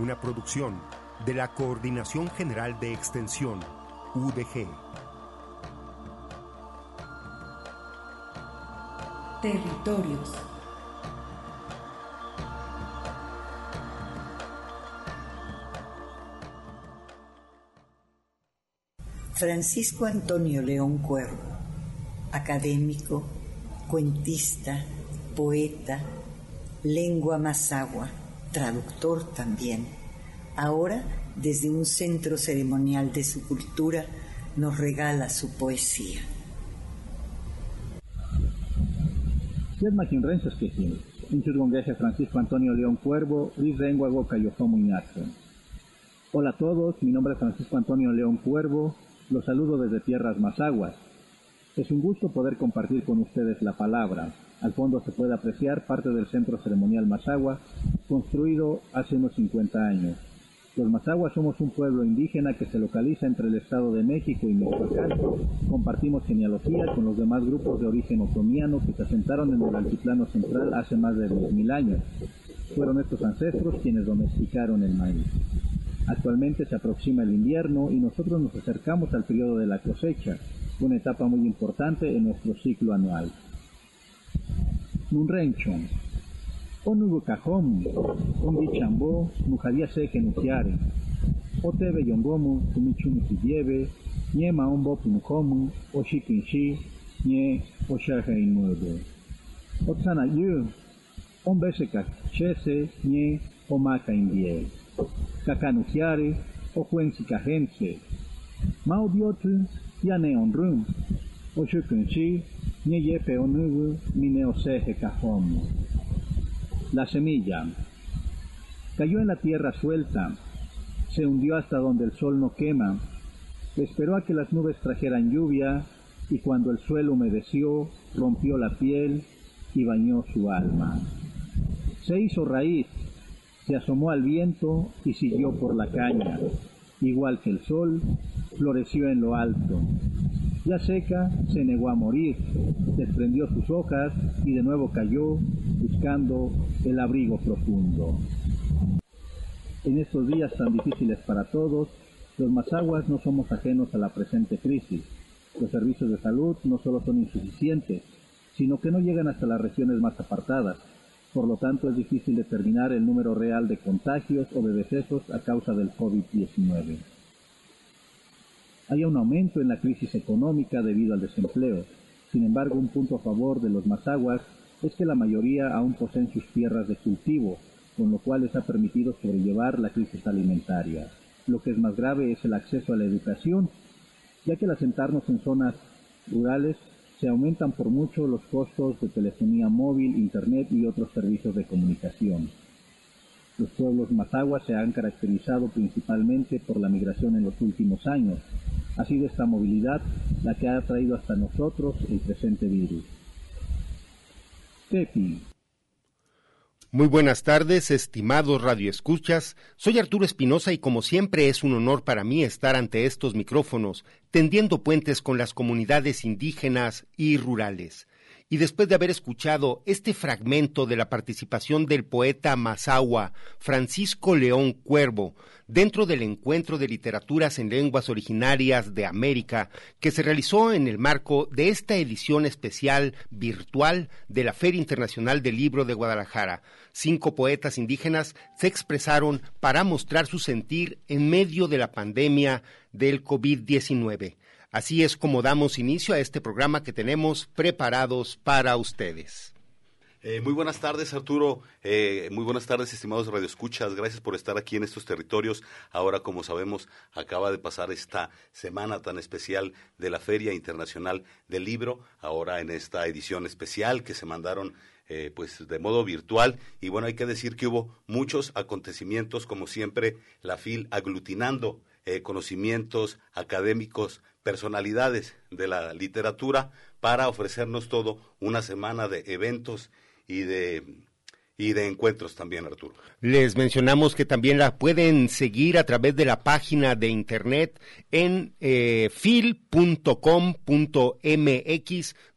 Una producción de la Coordinación General de Extensión, UDG. Territorios. Francisco Antonio León Cuervo, académico, cuentista, poeta, lengua mazagua, traductor también. Ahora, desde un centro ceremonial de su cultura, nos regala su poesía. Francisco Antonio León Cuervo, Hola a todos, mi nombre es Francisco Antonio León Cuervo, los saludo desde tierras Mazaguas. Es un gusto poder compartir con ustedes la palabra. Al fondo se puede apreciar parte del centro ceremonial Mazagua, construido hace unos 50 años. Los Mazaguas somos un pueblo indígena que se localiza entre el Estado de México y Michoacán. Compartimos genealogía con los demás grupos de origen otomiano que se asentaron en el altiplano central hace más de 2.000 años. Fueron estos ancestros quienes domesticaron el maíz. Actualmente se aproxima el invierno y nosotros nos acercamos al periodo de la cosecha, una etapa muy importante en nuestro ciclo anual. Nunrenchon. Onugo cajón, ondi chambo, nujadia se genuciare. Otebe yongomu, kumichunu sidieve, nye maombo punkomu, oshikinshi, nye oshaje inuebe. Otsana yu, ombese kachese, nye omaka indie kakanukiare o huensikajense. Maudiotu yane onrum, La semilla cayó en la tierra suelta, se hundió hasta donde el sol no quema, esperó a que las nubes trajeran lluvia y cuando el suelo humedeció, rompió la piel y bañó su alma. Se hizo raíz se asomó al viento y siguió por la caña. Igual que el sol, floreció en lo alto. Seca, se negó a morir, desprendió sus hojas y de nuevo cayó buscando el abrigo profundo. En estos días tan difíciles para todos, los mazaguas no somos ajenos a la presente crisis. Los servicios de salud no solo son insuficientes, sino que no llegan hasta las regiones más apartadas por lo tanto, es difícil determinar el número real de contagios o de decesos a causa del COVID-19. Hay un aumento en la crisis económica debido al desempleo. Sin embargo, un punto a favor de los mazaguas es que la mayoría aún poseen sus tierras de cultivo, con lo cual les ha permitido sobrellevar la crisis alimentaria. Lo que es más grave es el acceso a la educación, ya que al asentarnos en zonas rurales se aumentan por mucho los costos de telefonía móvil, internet y otros servicios de comunicación. Los pueblos mazaguas se han caracterizado principalmente por la migración en los últimos años. Ha sido esta movilidad la que ha traído hasta nosotros el presente virus. Tepi, muy buenas tardes, estimados radioescuchas. Soy Arturo Espinosa y como siempre es un honor para mí estar ante estos micrófonos, tendiendo puentes con las comunidades indígenas y rurales. Y después de haber escuchado este fragmento de la participación del poeta Mazahua Francisco León Cuervo dentro del encuentro de literaturas en lenguas originarias de América que se realizó en el marco de esta edición especial virtual de la Feria Internacional del Libro de Guadalajara, cinco poetas indígenas se expresaron para mostrar su sentir en medio de la pandemia del COVID-19. Así es como damos inicio a este programa que tenemos preparados para ustedes. Eh, muy buenas tardes, Arturo. Eh, muy buenas tardes, estimados radioescuchas. Gracias por estar aquí en estos territorios. Ahora, como sabemos, acaba de pasar esta semana tan especial de la Feria Internacional del Libro. Ahora en esta edición especial que se mandaron eh, pues de modo virtual y bueno hay que decir que hubo muchos acontecimientos como siempre la FIL aglutinando conocimientos académicos personalidades de la literatura para ofrecernos todo una semana de eventos y de y de encuentros también, Arturo. Les mencionamos que también la pueden seguir a través de la página de internet en eh, fil.com.mx.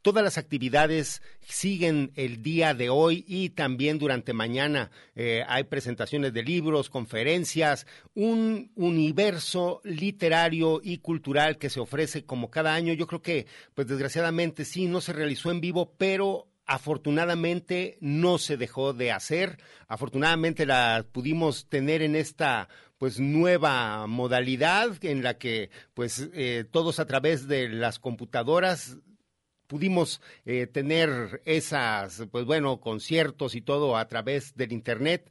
Todas las actividades siguen el día de hoy y también durante mañana eh, hay presentaciones de libros, conferencias, un universo literario y cultural que se ofrece como cada año. Yo creo que, pues desgraciadamente sí, no se realizó en vivo, pero afortunadamente no se dejó de hacer, afortunadamente la pudimos tener en esta pues nueva modalidad en la que pues eh, todos a través de las computadoras pudimos eh, tener esas pues bueno conciertos y todo a través del internet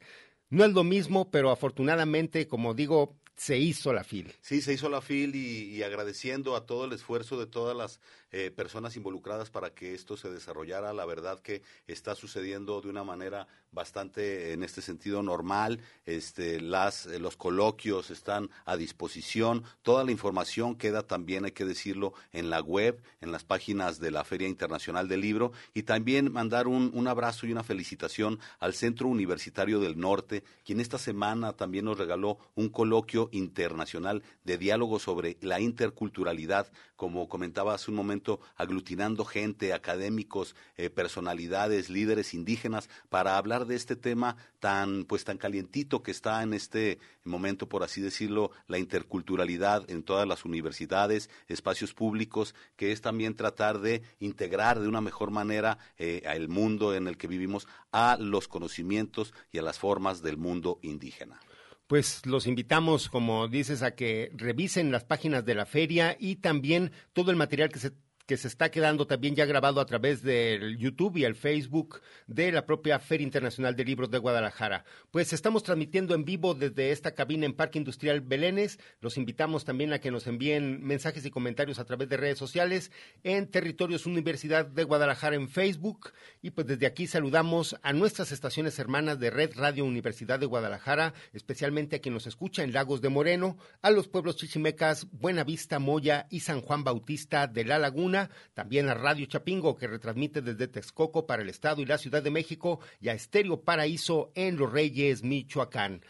no es lo mismo pero afortunadamente como digo se hizo la FIL. Sí, se hizo la FIL y, y agradeciendo a todo el esfuerzo de todas las eh, personas involucradas para que esto se desarrollara. La verdad que está sucediendo de una manera bastante, en este sentido, normal. Este, las, eh, los coloquios están a disposición. Toda la información queda también, hay que decirlo, en la web, en las páginas de la Feria Internacional del Libro. Y también mandar un, un abrazo y una felicitación al Centro Universitario del Norte, quien esta semana también nos regaló un coloquio internacional de diálogo sobre la interculturalidad, como comentaba hace un momento aglutinando gente, académicos, eh, personalidades, líderes indígenas para hablar de este tema tan pues tan calientito que está en este momento, por así decirlo, la interculturalidad en todas las universidades, espacios públicos, que es también tratar de integrar de una mejor manera eh, al mundo en el que vivimos a los conocimientos y a las formas del mundo indígena. Pues los invitamos, como dices, a que revisen las páginas de la feria y también todo el material que se que se está quedando también ya grabado a través del YouTube y el Facebook de la propia Feria Internacional de Libros de Guadalajara. Pues estamos transmitiendo en vivo desde esta cabina en Parque Industrial Belénes. Los invitamos también a que nos envíen mensajes y comentarios a través de redes sociales en Territorios Universidad de Guadalajara en Facebook. Y pues desde aquí saludamos a nuestras estaciones hermanas de Red Radio Universidad de Guadalajara, especialmente a quien nos escucha en Lagos de Moreno, a los pueblos chichimecas Buenavista, Moya y San Juan Bautista de la Laguna también a Radio Chapingo, que retransmite desde Texcoco para el Estado y la Ciudad de México, y a Estéreo Paraíso en Los Reyes, Michoacán.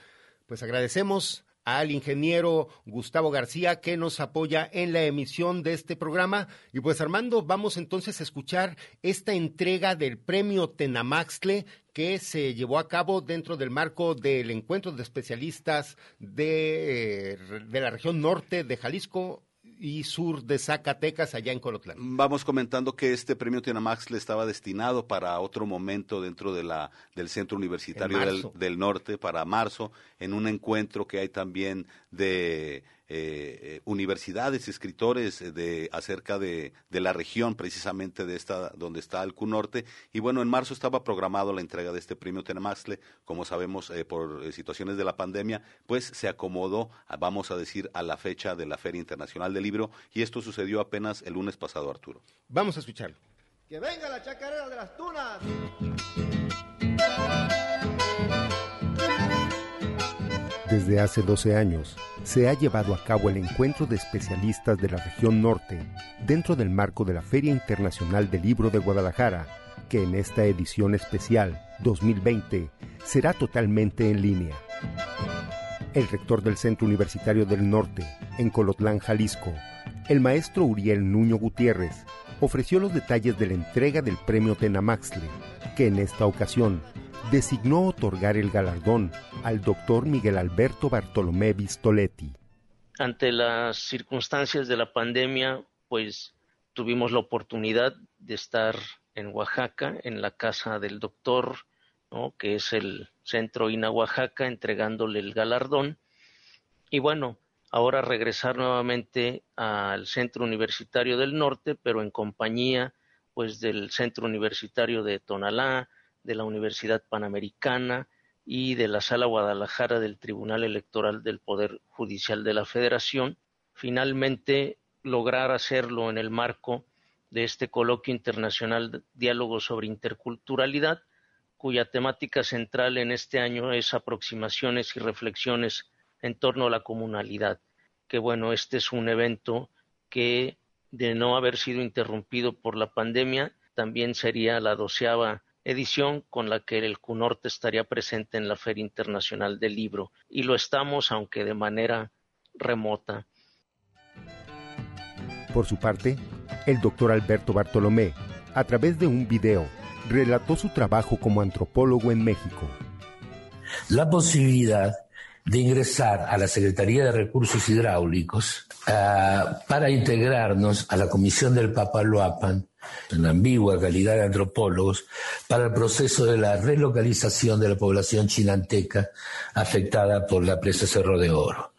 Pues agradecemos al ingeniero Gustavo García que nos apoya en la emisión de este programa. Y pues Armando, vamos entonces a escuchar esta entrega del premio Tenamaxle que se llevó a cabo dentro del marco del encuentro de especialistas de, de la región norte de Jalisco y sur de Zacatecas, allá en Colotlán. Vamos comentando que este premio Tenamax le estaba destinado para otro momento dentro de la, del Centro Universitario del, del, Norte, para marzo, en un encuentro que hay también de eh, eh, universidades, escritores eh, de, acerca de, de, la región, precisamente de esta, donde está el Norte. Y bueno, en marzo estaba programado la entrega de este premio Tenemaxle, como sabemos por situaciones de la pandemia, pues se acomodó, vamos a decir, a la fecha de la Feria Internacional del Libro, y esto sucedió apenas el lunes pasado, Arturo. Vamos a escucharlo. Que venga la chacarera de las tunas. Desde hace 12 años, se ha llevado a cabo el encuentro de especialistas de la región norte dentro del marco de la Feria Internacional del Libro de Guadalajara, que en esta edición especial 2020 será totalmente en línea. El rector del Centro Universitario del Norte, en Colotlán, Jalisco, el maestro Uriel Nuño Gutiérrez, ofreció los detalles de la entrega del premio Tenamaxle, que en esta ocasión designó otorgar el galardón al doctor Miguel Alberto Bartolomé Vistoletti. Ante las circunstancias de la pandemia, pues tuvimos la oportunidad de estar en Oaxaca, en la casa del doctor, que es el centro INA Oaxaca, entregándole el galardón. Y bueno, ahora regresar nuevamente al Centro Universitario del Norte, pero en compañía pues del Centro Universitario de Tonalá, de la Universidad Panamericana y de la Sala Guadalajara del Tribunal Electoral del Poder Judicial de la Federación. Finalmente, lograr hacerlo en el marco de este coloquio internacional diálogo sobre interculturalidad, cuya temática central en este año es aproximaciones y reflexiones en torno a la comunalidad. Que bueno, este es un evento que de no haber sido interrumpido por la pandemia, también sería la doceava edición con la que el CUNORTE estaría presente en la Feria Internacional del Libro. Y lo estamos, aunque de manera remota. Por su parte, el doctor Alberto Bartolomé, a través de un video, relató su trabajo como antropólogo en México. La posibilidad de ingresar a la Secretaría de Recursos Hidráulicos uh, para integrarnos a la Comisión del Papaloapan, en la ambigua calidad de antropólogos, para el proceso de la relocalización de la población chinanteca afectada por la presa Cerro de Oro.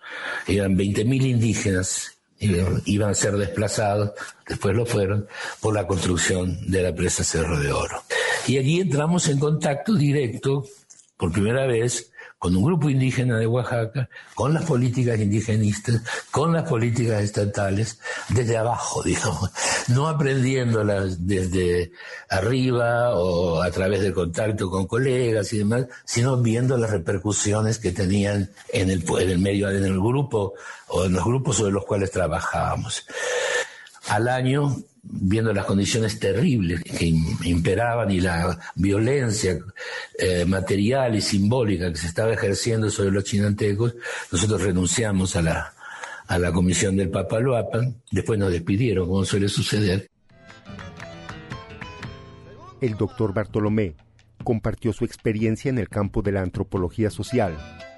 Eran 20.000 indígenas iban a ser desplazados, después lo fueron, por la construcción de la presa Cerro de Oro. Y allí entramos en contacto directo, por primera vez, con un grupo indígena de Oaxaca, con las políticas indigenistas, con las políticas estatales, desde abajo, digamos, no aprendiéndolas desde arriba o a través del contacto con colegas y demás, sino viendo las repercusiones que tenían en el, en el medio, en el grupo o en los grupos sobre los cuales trabajábamos. Al año viendo las condiciones terribles que imperaban y la violencia eh, material y simbólica que se estaba ejerciendo sobre los chinantecos, nosotros renunciamos a la, a la comisión del Papaloapan, después nos despidieron, como suele suceder. El doctor Bartolomé compartió su experiencia en el campo de la antropología social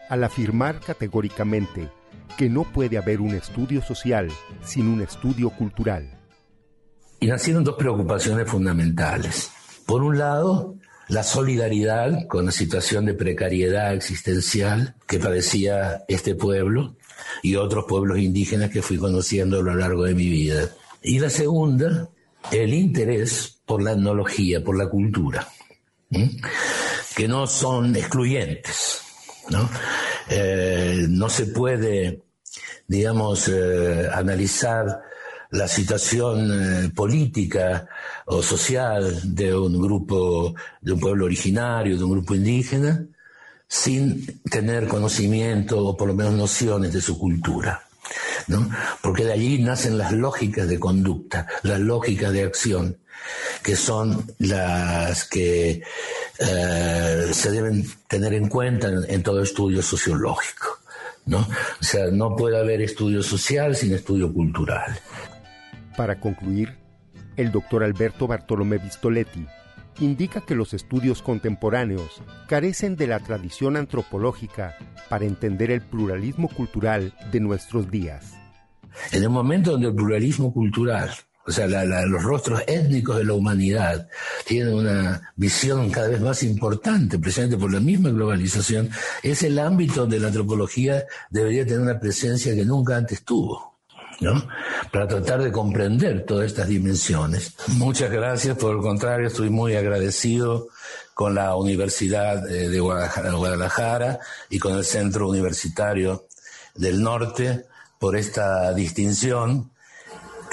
al afirmar categóricamente que no puede haber un estudio social sin un estudio cultural. Y nacieron dos preocupaciones fundamentales. Por un lado, la solidaridad con la situación de precariedad existencial que padecía este pueblo y otros pueblos indígenas que fui conociendo a lo largo de mi vida. Y la segunda, el interés por la etnología, por la cultura, que no son excluyentes. ¿no? Eh, no se puede, digamos, eh, analizar la situación eh, política o social de un grupo, de un pueblo originario, de un grupo indígena, sin tener conocimiento o por lo menos nociones de su cultura. ¿no? Porque de allí nacen las lógicas de conducta, las lógicas de acción, que son las que eh, se deben tener en cuenta en, en todo estudio sociológico. ¿no? O sea, no puede haber estudio social sin estudio cultural. Para concluir, el doctor Alberto Bartolomé Vistoletti indica que los estudios contemporáneos carecen de la tradición antropológica para entender el pluralismo cultural de nuestros días. En el momento donde el pluralismo cultural, o sea, los rostros étnicos de la humanidad tienen una visión cada vez más importante, precisamente por la misma globalización, es el ámbito donde la antropología debería tener una presencia que nunca antes tuvo. ¿no? Para tratar de comprender todas estas dimensiones. Muchas gracias, por el contrario, estoy muy agradecido con la Universidad eh, de Guadalajara y con el Centro Universitario del Norte por esta distinción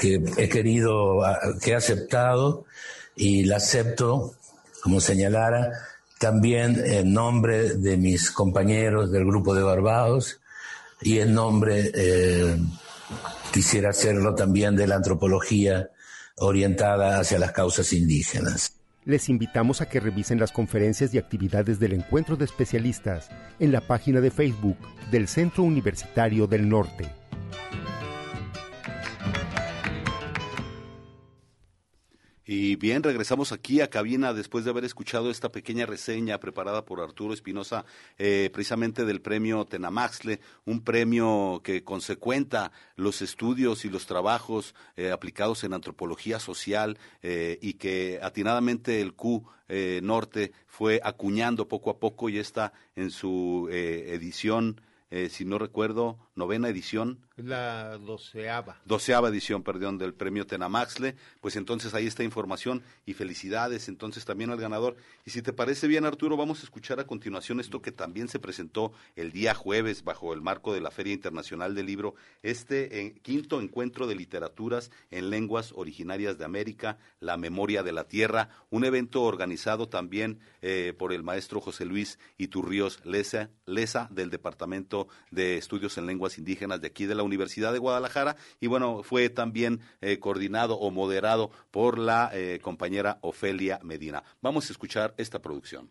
que he querido, que he aceptado y la acepto, como señalara, también en nombre de mis compañeros del grupo de Barbados y en nombre eh, quisiera hacerlo también de la antropología orientada hacia las causas indígenas. Les invitamos a que revisen las conferencias y actividades del encuentro de especialistas en la página de Facebook del Centro Universitario del Norte. Y bien, regresamos aquí a cabina después de haber escuchado esta pequeña reseña preparada por Arturo Espinosa, eh, precisamente del premio Tenamaxle, un premio que consecuenta los estudios y los trabajos eh, aplicados en antropología social eh, y que atinadamente el Q Norte fue acuñando poco a poco y está en su edición eh, si no recuerdo, novena edición. La doceava. Doceava edición, perdón, del premio Tenamaxle. Pues entonces ahí está información y felicidades entonces también al ganador. Y si te parece bien, Arturo, vamos a escuchar a continuación esto que también se presentó el día jueves bajo el marco de la Feria Internacional del Libro, este eh, quinto encuentro de literaturas en lenguas originarias de América, La Memoria de la Tierra, un evento organizado también eh, por el maestro José Luis Iturríos Lesa, Lesa del Departamento de Estudios en Lenguas Indígenas de aquí de la Universidad de Guadalajara y bueno, fue también eh, coordinado o moderado por la eh, compañera Ofelia Medina. Vamos a escuchar esta producción.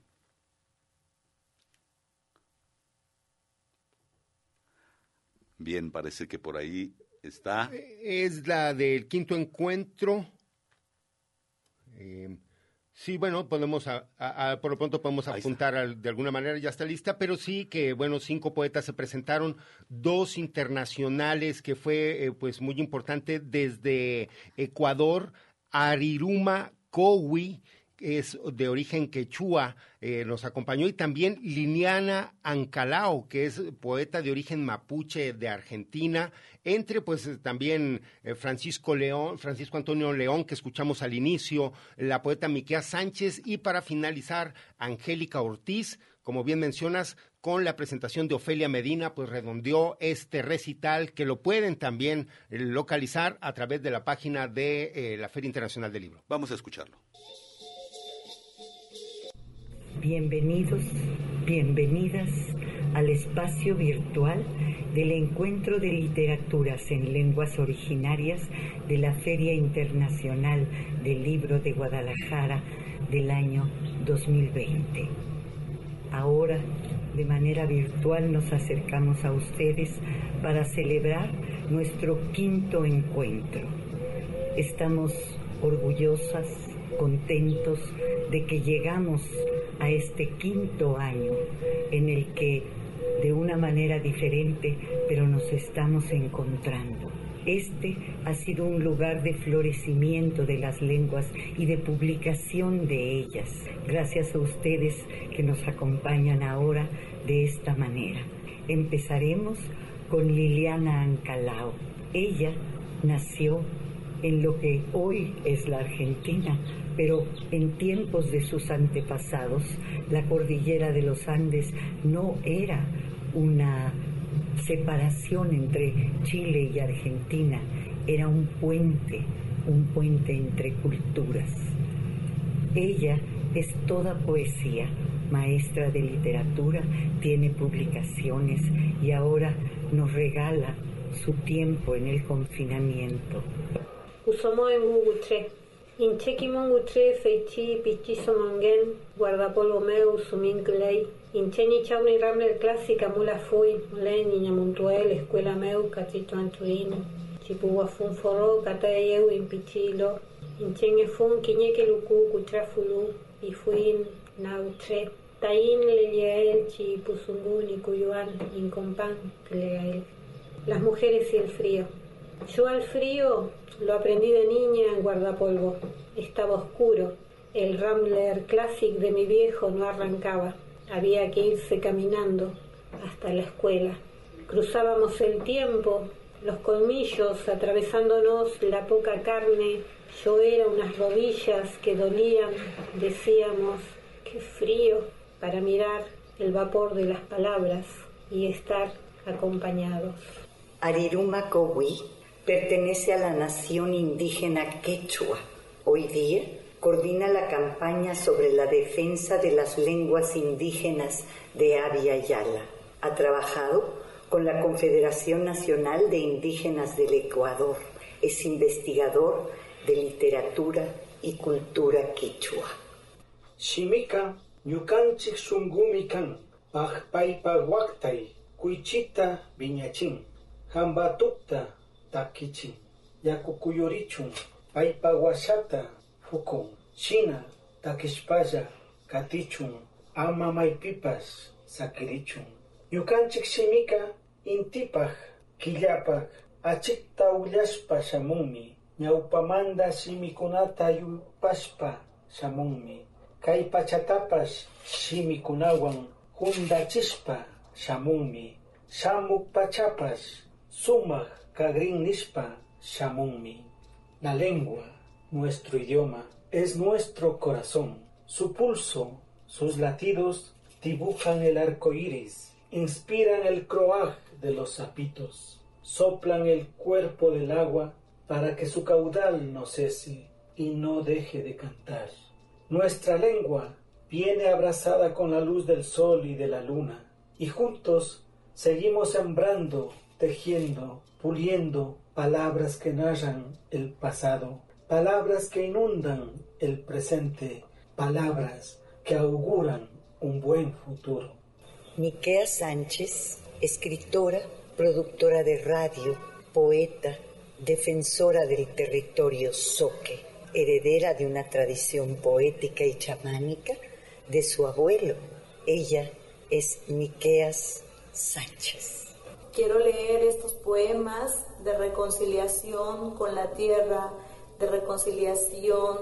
Bien, parece que por ahí está. Es la del quinto encuentro. Eh, Sí, bueno, podemos, por lo pronto podemos apuntar de alguna manera, ya está lista, pero sí que, bueno, cinco poetas se presentaron, dos internacionales, que fue, eh, pues, muy importante, desde Ecuador, Ariruma Kowi, es de origen quechua, eh, nos acompañó, y también Liliana Ancalao, que es poeta de origen mapuche de Argentina, entre pues también eh, Francisco León, Francisco Antonio León, que escuchamos al inicio, la poeta Miquea Sánchez, y para finalizar, Angélica Ortiz, como bien mencionas, con la presentación de Ofelia Medina, pues redondeó este recital que lo pueden también eh, localizar a través de la página de la Feria Internacional del Libro. Vamos a escucharlo. Bienvenidos, bienvenidas al espacio virtual del Encuentro de Literaturas en Lenguas Originarias de la Feria Internacional del Libro de Guadalajara del año 2020. Ahora, de manera virtual, nos acercamos a ustedes para celebrar nuestro quinto encuentro. Estamos orgullosas, contentos de que llegamos a este quinto año en el que de una manera diferente, pero nos estamos encontrando. Este ha sido un lugar de florecimiento de las lenguas y de publicación de ellas, gracias a ustedes que nos acompañan ahora de esta manera. Empezaremos con Liliana Ancalao. Ella nació en lo que hoy es la Argentina, pero en tiempos de sus antepasados, la cordillera de los Andes no era una separación entre Chile y Argentina, era un puente, un puente entre culturas. Ella es toda poesía, maestra de literatura, tiene publicaciones y ahora nos regala su tiempo en el confinamiento. Inchequimon utre feichi pichi somongen, guardapolvo meu suminclei. Incheni chauni ramler clásica mula fui, len niña montuel, escuela meu, catito antuino. Chipua fun forro, catayeu impichilo. Inchenge fun quiñeque lucu, cutrafulu, y fuin nautre. Tain le chi pusungun y cuyuan, incompan, legael. Las mujeres y el frío. Yo al frío lo aprendí de niña en guardapolvo. Estaba oscuro. El Rambler Classic de mi viejo no arrancaba. Había que irse caminando hasta la escuela. Cruzábamos el tiempo, los colmillos atravesándonos la poca carne. Yo era unas rodillas que dolían, decíamos, qué frío, para mirar el vapor de las palabras y estar acompañados. Pertenece a la nación indígena quechua. Hoy día coordina la campaña sobre la defensa de las lenguas indígenas de Avia Yala. Ha trabajado con la Confederación Nacional de Indígenas del Ecuador. Es investigador de literatura y cultura quechua. Shimika ñukanchik sungumikan pajpaypa waktay kuichita viñachin hambatukta takichi yakukuyorichun paypa washata fukun, china, takishpaya, katichun, ama maypipas, sakirichun. Yukanchik shimika, intipaj, killapak, achikta ullashpa shamunmi, ñawpamanda shimikunata yupashpa shamunmi. Kay pachatapash shimikunawan hundachishpa shamunmi. Shamuk pachapash sumak kagrin nishpa shamunmi. La lengua, nuestro idioma, es nuestro corazón. Su pulso, sus latidos dibujan el arco iris, inspiran el croaj de los sapitos, soplan el cuerpo del agua para que su caudal no cese y no deje de cantar. Nuestra lengua viene abrazada con la luz del sol y de la luna, y juntos seguimos sembrando, tejiendo, puliendo palabras que narran el pasado, palabras que inundan el presente, palabras que auguran un buen futuro. Miquea Sánchez, escritora, productora de radio, poeta, defensora del territorio soque, heredera de una tradición poética y chamánica de su abuelo. Ella es Miqueas Sánchez. Quiero leer estos poemas de reconciliación con la tierra, de reconciliación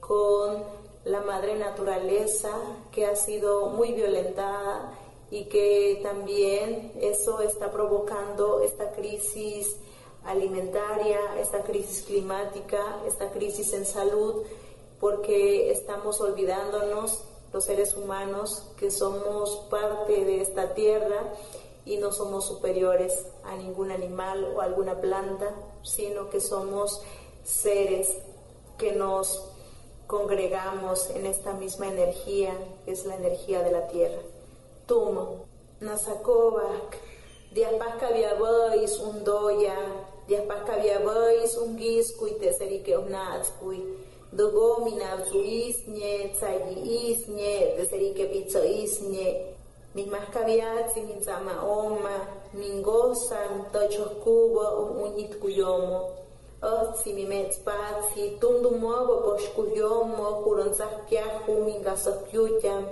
con la madre naturaleza que ha sido muy violentada y que también eso está provocando esta crisis alimentaria, esta crisis climática, esta crisis en salud, porque estamos olvidándonos los seres humanos que somos parte de esta tierra y no somos superiores a ningún animal o alguna planta, sino que somos seres que nos congregamos en esta misma energía, que es la energía de la tierra. Tumo, Nasakovak, Diapasca viabais un doya, Diapasca viabais un guiscuy teserike unatscuy, Dogomina isñe, tsayi isñe, teserike mascaviats y mis oma, mingosan, tochos cubo, unit cuyomo, Otsi mi metzpatsi, tundumobo poshkuyomo, huronzahpiahu, mingasokyutyam,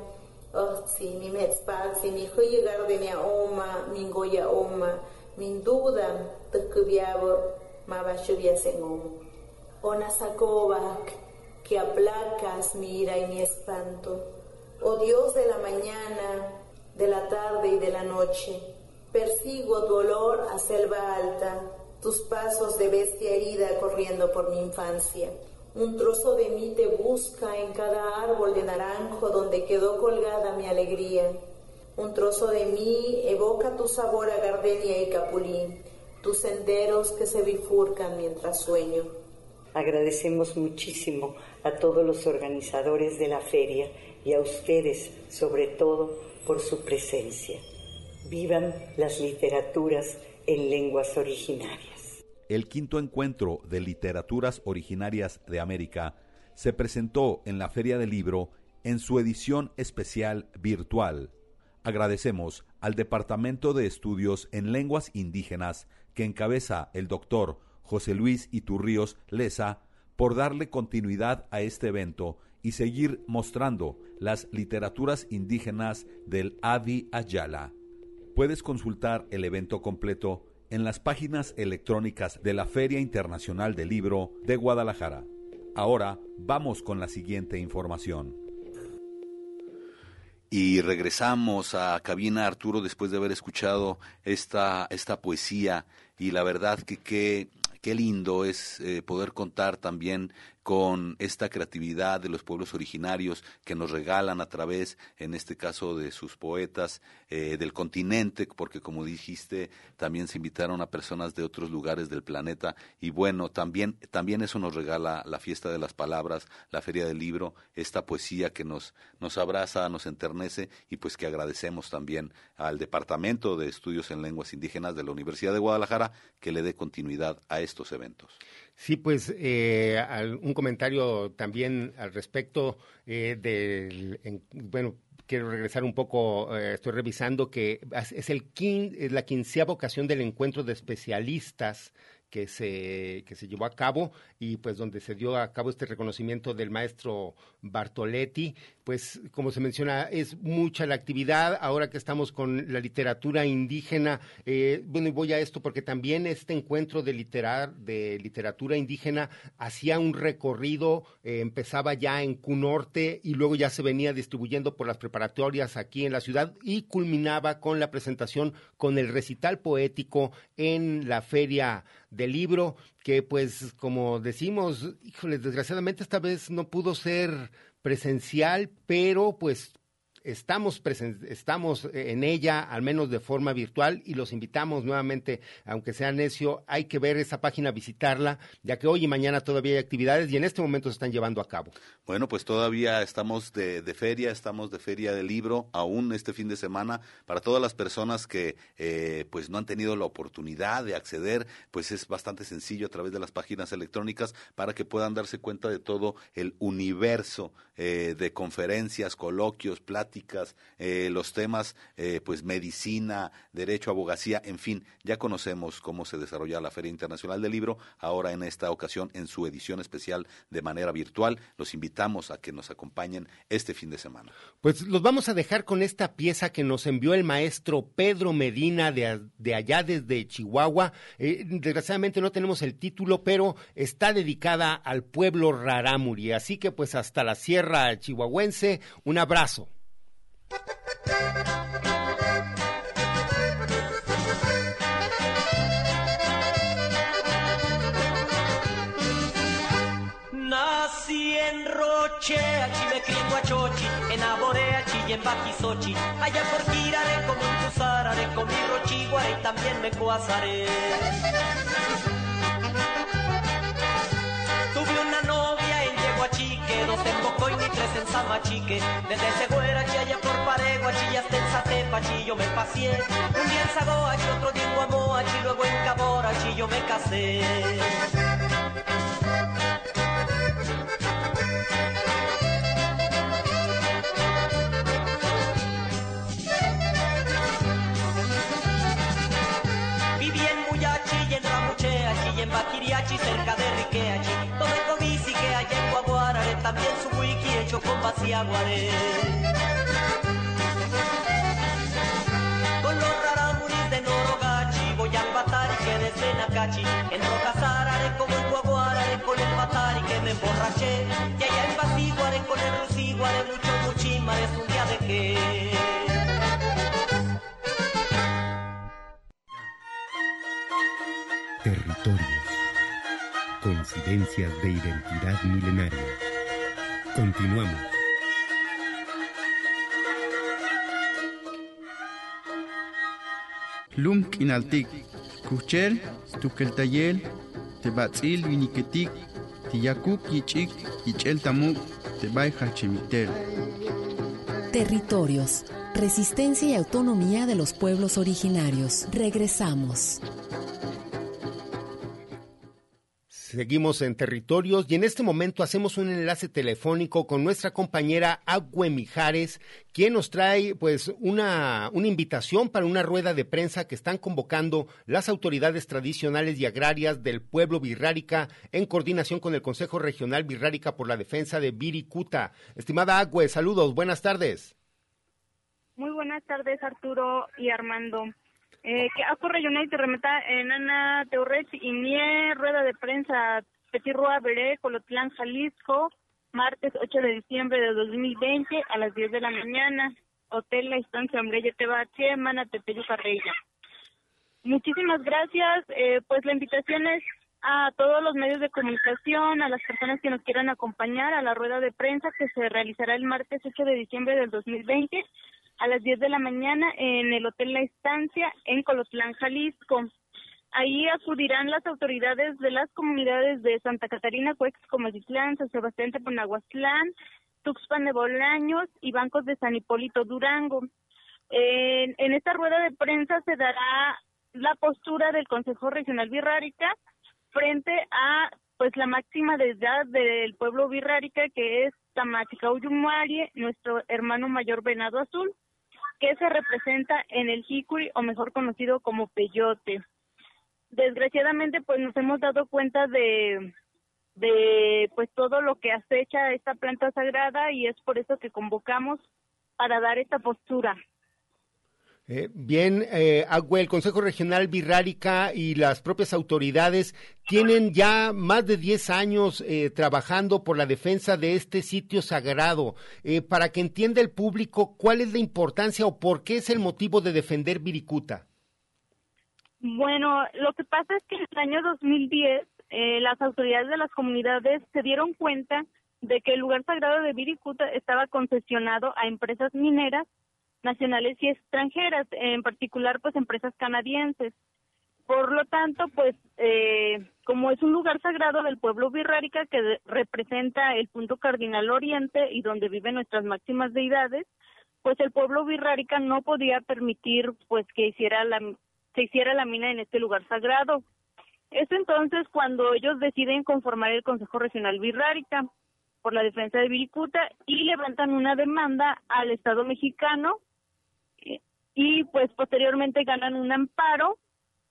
Otsi mi metzpatsi, mi huyugar de mi oma, mingoya oma, min duda, tukubiabo, mabashubiasenom. Onasakobak, que aplacas mi ira y mi espanto. Oh Dios de la mañana, de la tarde y de la noche. Persigo tu olor a selva alta, tus pasos de bestia herida corriendo por mi infancia. Un trozo de mí te busca en cada árbol de naranjo donde quedó colgada mi alegría. Un trozo de mí evoca tu sabor a gardenia y capulín, tus senderos que se bifurcan mientras sueño. Agradecemos muchísimo a todos los organizadores de la feria y a ustedes, sobre todo, por su presencia. Vivan las literaturas en lenguas originarias. El quinto encuentro de literaturas originarias de América se presentó en la Feria del Libro en su edición especial virtual. Agradecemos al Departamento de Estudios en Lenguas Indígenas que encabeza el doctor José Luis Iturríos Leza por darle continuidad a este evento y seguir mostrando las literaturas indígenas del Adi Ayala. Puedes consultar el evento completo en las páginas electrónicas de la Feria Internacional del Libro de Guadalajara. Ahora vamos con la siguiente información. Y regresamos a cabina Arturo después de haber escuchado esta, esta poesía y la verdad que qué lindo es eh, poder contar también con esta creatividad de los pueblos originarios que nos regalan a través, en este caso, de sus poetas eh, del continente, porque como dijiste, también se invitaron a personas de otros lugares del planeta. Y bueno, también, también eso nos regala la fiesta de las palabras, la feria del libro, esta poesía que nos, nos abraza, nos enternece y pues que agradecemos también al Departamento de Estudios en Lenguas Indígenas de la Universidad de Guadalajara que le dé continuidad a estos eventos. Sí, pues eh, un comentario también al respecto eh, del, bueno, quiero regresar un poco, eh, estoy revisando que es, el es la quinceava ocasión del encuentro de especialistas que se, que se llevó a cabo y pues donde se dio a cabo este reconocimiento del maestro Bartoletti. Pues como se menciona, es mucha la actividad ahora que estamos con la literatura indígena. Eh, bueno, y voy a esto porque también este encuentro de, literar, de literatura indígena hacía un recorrido, eh, empezaba ya en Cunorte y luego ya se venía distribuyendo por las preparatorias aquí en la ciudad y culminaba con la presentación con el recital poético en la feria del libro, que pues como decimos, híjoles, desgraciadamente esta vez no pudo ser presencial, pero pues estamos, estamos en ella, al menos de forma virtual, y los invitamos nuevamente, aunque sea necio, hay que ver esa página, visitarla, ya que hoy y mañana todavía hay actividades y en este momento se están llevando a cabo. Bueno, pues todavía estamos de, feria, estamos de feria del libro, aún este fin de semana, para todas las personas que eh, pues no han tenido la oportunidad de acceder, pues es bastante sencillo a través de las páginas electrónicas para que puedan darse cuenta de todo el universo eh, de conferencias, coloquios, pláticas, eh, los temas, eh, pues medicina, derecho, abogacía, en fin, ya conocemos cómo se desarrolla la Feria Internacional del Libro, ahora en esta ocasión en su edición especial de manera virtual. Los invitamos a que nos acompañen este fin de semana. Pues los vamos a dejar con esta pieza que nos envió el maestro Pedro Medina de, allá desde Chihuahua. Eh, desgraciadamente no tenemos el título, pero está dedicada al pueblo rarámuri. Así que pues hasta la sierra chihuahuense, un abrazo. Nací en Roche, allí me crié en Aboreachi y en Baquisochi, allá por Girare, como en Cusarare, con mi Rochiguare y también me coazaré. Samachique, desde Seguerachi allá por hasta en Satepachi yo me paseé. Un día en Zagoachi, otro día en Guamoachi, luego en Caborachi yo me casé. También su wiki hecho con vaciaguaré. Con los raramuris de Norogachi voy al Batari que desde Nakachi. En Rocasarare como en Guaguarare con el Batari que me emborraché. Y allá en Basiguare con el Rusiguare mucho muchimares un día dejé. Territorios. Coincidencias de identidad milenaria. Continuamos. Lum Kinaltik, Kuchel, Tukeltayel, Tebatzil Viniketik, Tiyakuk Yichik, Yichel Tamuk, Tebay Hachemitel. Territorios. Resistencia y autonomía de los pueblos originarios. Regresamos. Seguimos en territorios y en este momento hacemos un enlace telefónico con nuestra compañera Agüe Mijares, quien nos trae pues una, una invitación para una rueda de prensa que están convocando las autoridades tradicionales y agrarias del pueblo Virrárica en coordinación con el Consejo Regional Virrárica por la Defensa de Viricuta. Estimada Agüe, saludos, buenas tardes. Muy buenas tardes Arturo y Armando. Eh, que ocurre United remeta en Ana Teurrech y Nie, rueda de prensa Petirroa Beré, Colotlán, Jalisco, martes 8 de diciembre de 2020 a las 10 de la mañana, Hotel La Estancia Hombrella Tebache, Mana Tepeyu Carreya. Muchísimas gracias, eh, pues la invitación es a todos los medios de comunicación, a las personas que nos quieran acompañar a la rueda de prensa que se realizará el martes 8 de diciembre del 2020 a las 10 de la mañana en el Hotel La Estancia en Colotlán, Jalisco. Ahí acudirán las autoridades de las comunidades de Santa Catarina, Cuex, Comazitlán, San Sebastián Teponahuatlán, Tuxpan de Bolaños y Bancos de San Hipólito Durango. En, en esta rueda de prensa se dará la postura del Consejo Regional Birrárica frente a pues la máxima de edad del pueblo birrárica que es Tamachicauyumarie, nuestro hermano mayor venado azul que se representa en el jicuri o mejor conocido como peyote. desgraciadamente pues nos hemos dado cuenta de de pues todo lo que acecha esta planta sagrada y es por eso que convocamos para dar esta postura. Eh, bien, eh, Agüe, el Consejo Regional Birrárica y las propias autoridades tienen ya más de 10 años eh, trabajando por la defensa de este sitio sagrado. Eh, para que entienda el público, ¿cuál es la importancia o por qué es el motivo de defender Viricuta? Bueno, lo que pasa es que en el año 2010 eh, las autoridades de las comunidades se dieron cuenta de que el lugar sagrado de Viricuta estaba concesionado a empresas mineras nacionales y extranjeras, en particular pues empresas canadienses. Por lo tanto, pues eh, como es un lugar sagrado del pueblo birrárica que representa el punto cardinal oriente y donde viven nuestras máximas deidades, pues el pueblo birrárica no podía permitir pues que hiciera la se hiciera la mina en este lugar sagrado. Es entonces cuando ellos deciden conformar el Consejo Regional Birrárica por la defensa de Viricuta y levantan una demanda al Estado mexicano y pues posteriormente ganan un amparo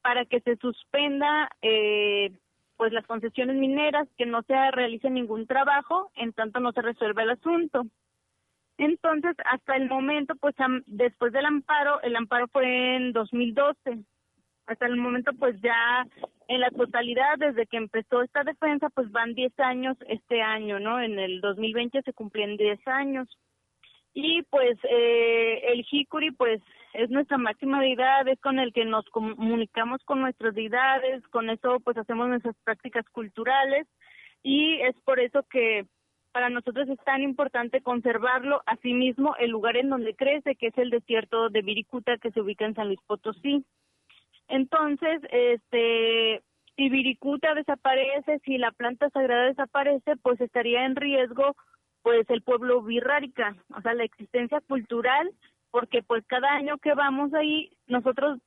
para que se suspenda eh, pues las concesiones mineras, que no se realice ningún trabajo, en tanto no se resuelva el asunto. Entonces, hasta el momento, pues después del amparo, el amparo fue en 2012. Hasta el momento, pues ya en la totalidad, desde que empezó esta defensa, pues van 10 años este año, ¿no? En el 2020 se cumplían 10 años. Y pues eh, el Hikuri, pues es nuestra máxima deidad, es con el que nos comunicamos con nuestras deidades, con eso pues hacemos nuestras prácticas culturales y es por eso que para nosotros es tan importante conservarlo, asimismo el lugar en donde crece, que es el desierto de Viricuta que se ubica en San Luis Potosí. Entonces, este, si Viricuta desaparece, si la planta sagrada desaparece, pues estaría en riesgo pues el pueblo birrárica, o sea, la existencia cultural, porque pues cada año que vamos ahí, nosotros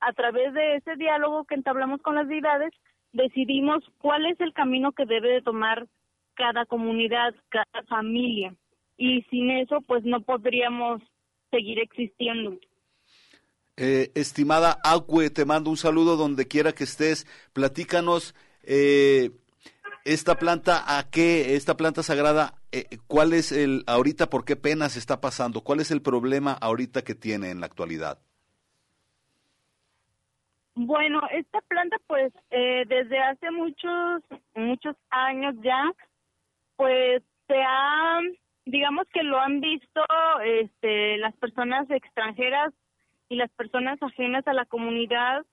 a través de ese diálogo que entablamos con las deidades, decidimos cuál es el camino que debe de tomar cada comunidad, cada familia. Y sin eso, pues no podríamos seguir existiendo. Eh, estimada Acue, te mando un saludo donde quiera que estés. Platícanos eh, esta planta, ¿a qué? Esta planta sagrada, eh, ¿cuál es el, ahorita, por qué penas está pasando? ¿Cuál es el problema ahorita que tiene en la actualidad? Bueno, esta planta, pues, eh, desde hace muchos, muchos años ya, pues, se ha, digamos que lo han visto, este, las personas extranjeras y las personas ajenas a la comunidad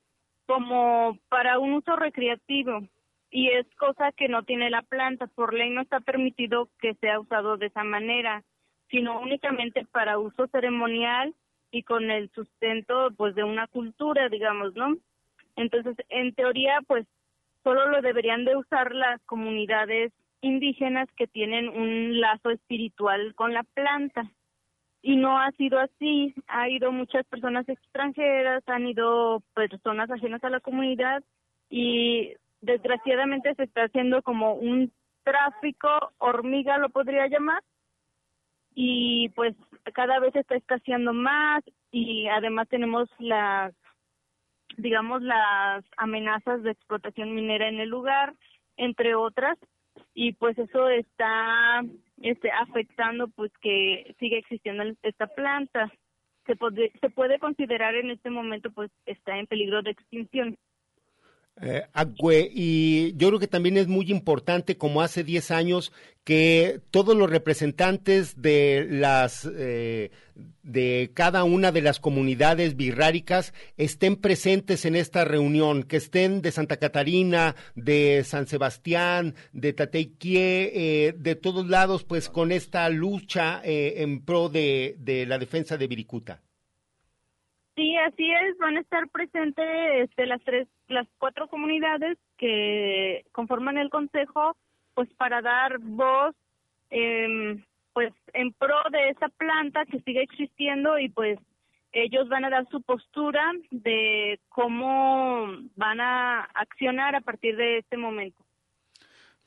como para un uso recreativo y es cosa que no tiene la planta. Por ley no está permitido que sea usado de esa manera, sino únicamente para uso ceremonial y con el sustento pues de una cultura, digamos, ¿no? Entonces, en teoría, pues solo lo deberían de usar las comunidades indígenas que tienen un lazo espiritual con la planta. Y no ha sido así, ha ido muchas personas extranjeras, han ido personas ajenas a la comunidad y desgraciadamente se está haciendo como un tráfico hormiga, lo podría llamar, y pues cada vez se está escaseando más y además tenemos las digamos las amenazas de explotación minera en el lugar entre otras y pues eso está este afectando pues que sigue existiendo esta planta. Se puede se puede considerar en este momento pues está en peligro de extinción Eh, y yo creo que también es muy importante, como hace 10 años, que todos los representantes de las eh, de cada una de las comunidades birráricas estén presentes en esta reunión, que estén de Santa Catarina, de San Sebastián, de Tateiquie, eh, de todos lados, pues con esta lucha eh, en pro de, de la defensa de Viricuta. Sí, así es, van a estar presentes este, las tres, las cuatro comunidades que conforman el consejo, pues para dar voz, eh, pues en pro de esa planta que sigue existiendo y pues ellos van a dar su postura de cómo van a accionar a partir de este momento.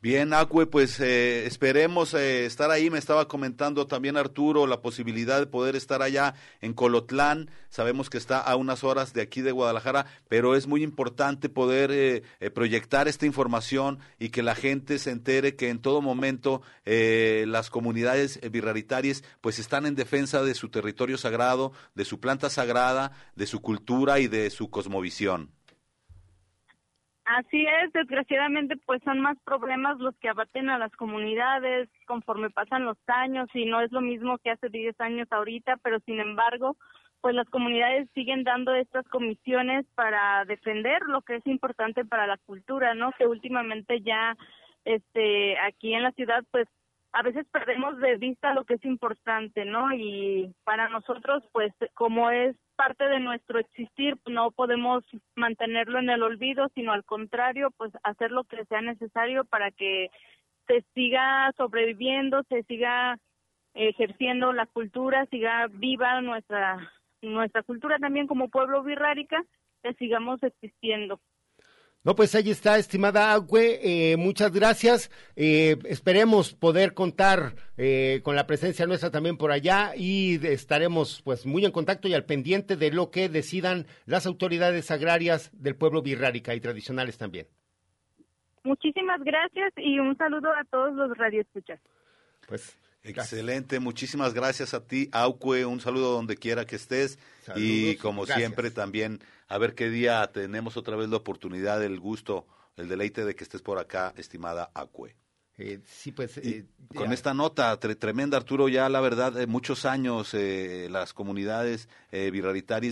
Bien, Acue, pues eh, esperemos eh, estar ahí. Me estaba comentando también Arturo la posibilidad de poder estar allá en Colotlán. Sabemos que está a unas horas de aquí de Guadalajara, pero es muy importante poder eh, proyectar esta información y que la gente se entere que en todo momento las comunidades birraritarias pues están en defensa de su territorio sagrado, de su planta sagrada, de su cultura y de su cosmovisión. Así es, desgraciadamente pues son más problemas los que abaten a las comunidades conforme pasan los años y no es lo mismo que hace 10 años ahorita, pero sin embargo pues las comunidades siguen dando estas comisiones para defender lo que es importante para la cultura, ¿no? Que últimamente ya este aquí en la ciudad pues a veces perdemos de vista lo que es importante, ¿no? Y para nosotros, pues, como es parte de nuestro existir, no podemos mantenerlo en el olvido, sino al contrario, pues, hacer lo que sea necesario para que se siga sobreviviendo, se siga ejerciendo la cultura, siga viva nuestra nuestra cultura también como pueblo birrárica, que sigamos existiendo. No, pues ahí está, estimada Agüe, eh, muchas gracias. Eh, esperemos poder contar eh, con la presencia nuestra también por allá y estaremos pues muy en contacto y al pendiente de lo que decidan las autoridades agrarias del pueblo birrárica y tradicionales también. Muchísimas gracias y un saludo a todos los radioescuchas. Pues Excelente, muchísimas gracias a ti, Aucue, un saludo donde quiera que estés y como siempre también a ver qué día tenemos otra vez la oportunidad, el gusto, el deleite de que estés por acá, estimada Acue. Eh, sí, pues. Eh, con esta nota tremenda, Arturo, ya la verdad, eh, muchos años las comunidades eh,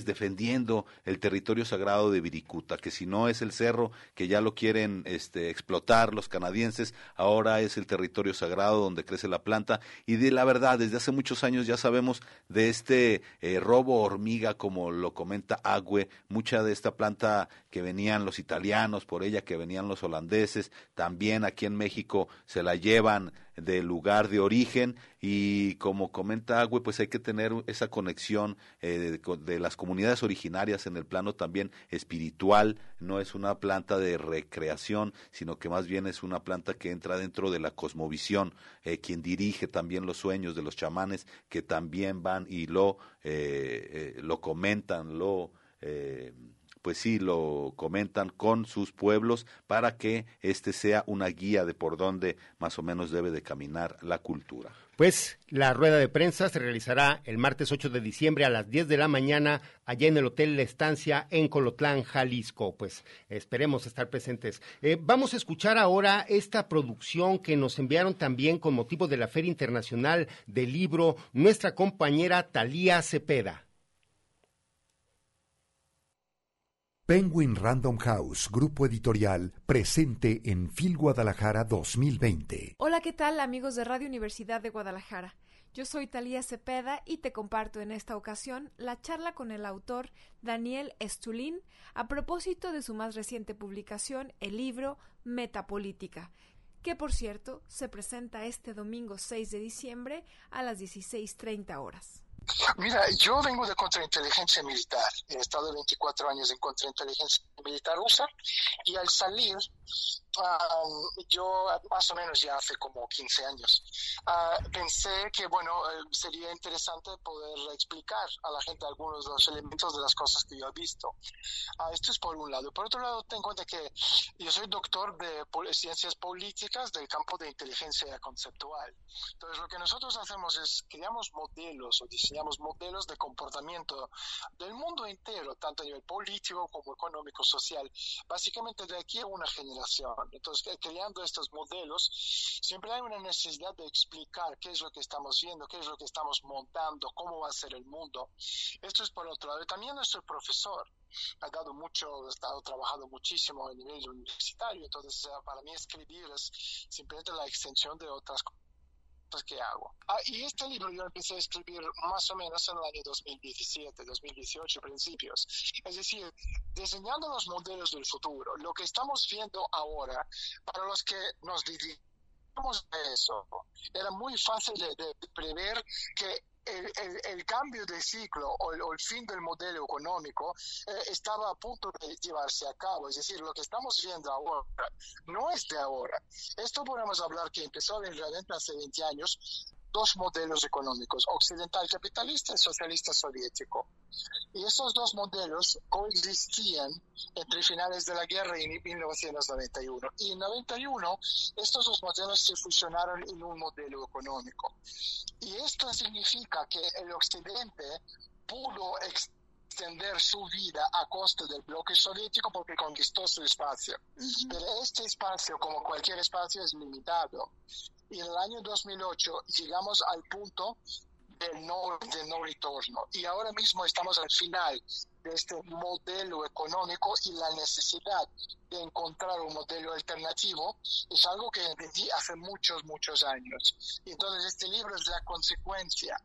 defendiendo el territorio sagrado de Viricuta, que si no es el cerro que ya lo quieren este, explotar los canadienses, ahora es el territorio sagrado donde crece la planta. Y de la verdad, desde hace muchos años ya sabemos de este robo hormiga, como lo comenta Agüe, mucha de esta planta que venían los italianos por ella, que venían los holandeses, también aquí en México se la llevan del lugar de origen y como comenta Agüe, pues hay que tener esa conexión eh, de, las comunidades originarias en el plano también espiritual, no es una planta de recreación, sino que más bien es una planta que entra dentro de la cosmovisión, eh, quien dirige también los sueños de los chamanes que también van y lo, eh, lo comentan, lo pues sí lo comentan con sus pueblos para que este sea una guía de por dónde más o menos debe de caminar la cultura. Pues la rueda de prensa se realizará el martes 8 de diciembre a las 10 de la mañana allá en el Hotel La Estancia en Colotlán, Jalisco. Pues esperemos estar presentes. Eh, vamos a escuchar ahora esta producción que nos enviaron también con motivo de la Feria Internacional del Libro nuestra compañera Talía Cepeda. Penguin Random House, grupo editorial, presente en Phil Guadalajara 2020. Hola, ¿qué tal amigos de Radio Universidad de Guadalajara? Yo soy Talía Cepeda y te comparto en esta ocasión la charla con el autor Daniel Estulín a propósito de su más reciente publicación, el libro Metapolítica, que por cierto se presenta este domingo 6 de diciembre a las 16.30 horas. Mira, yo vengo de contrainteligencia militar. He estado 24 años en contrainteligencia militar rusa y al salir yo más o menos ya hace como 15 años. Ah, pensé que bueno eh, sería interesante poder explicar a la gente algunos de los elementos de las cosas que yo he visto. Ah, esto es por un lado. Por otro lado ten en cuenta que yo soy doctor de ciencias políticas del campo de inteligencia conceptual. Entonces lo que nosotros hacemos es creamos modelos o diseñamos modelos de comportamiento del mundo entero tanto a nivel político como económico social básicamente de aquí a una generación entonces, creando estos modelos, siempre hay una necesidad de explicar qué es lo que estamos viendo, qué es lo que estamos montando, cómo va a ser el mundo. Esto es por otro lado. También nuestro profesor ha dado mucho, ha estado trabajando muchísimo a nivel universitario, entonces para mí escribir es simplemente la extensión de otras cosas que hago. Ah, y este libro yo empecé a escribir más o menos en el año 2017, 2018 principios. Es decir, diseñando los modelos del futuro. Lo que estamos viendo ahora, para los que nos dedicamos a eso, era muy fácil de, prever que el, el, el, cambio de ciclo o el, o el, fin del modelo económico eh, estaba a punto de llevarse a cabo. Es decir, lo que estamos viendo ahora no es de ahora. Esto podemos hablar que empezó realmente hace 20 años dos modelos económicos, occidental capitalista y socialista soviético. Y esos dos modelos coexistían entre finales de la guerra y 1991. Y en 91 estos dos modelos se fusionaron en un modelo económico. Y esto significa que el occidente pudo extender su vida a costa del bloque soviético porque conquistó su espacio. Pero este espacio, como cualquier espacio, es limitado. Y en el año 2008 llegamos al punto del no, de no retorno. Y ahora mismo estamos al final de este modelo económico y la necesidad de encontrar un modelo alternativo es algo que entendí hace muchos, muchos años. Entonces este libro es la consecuencia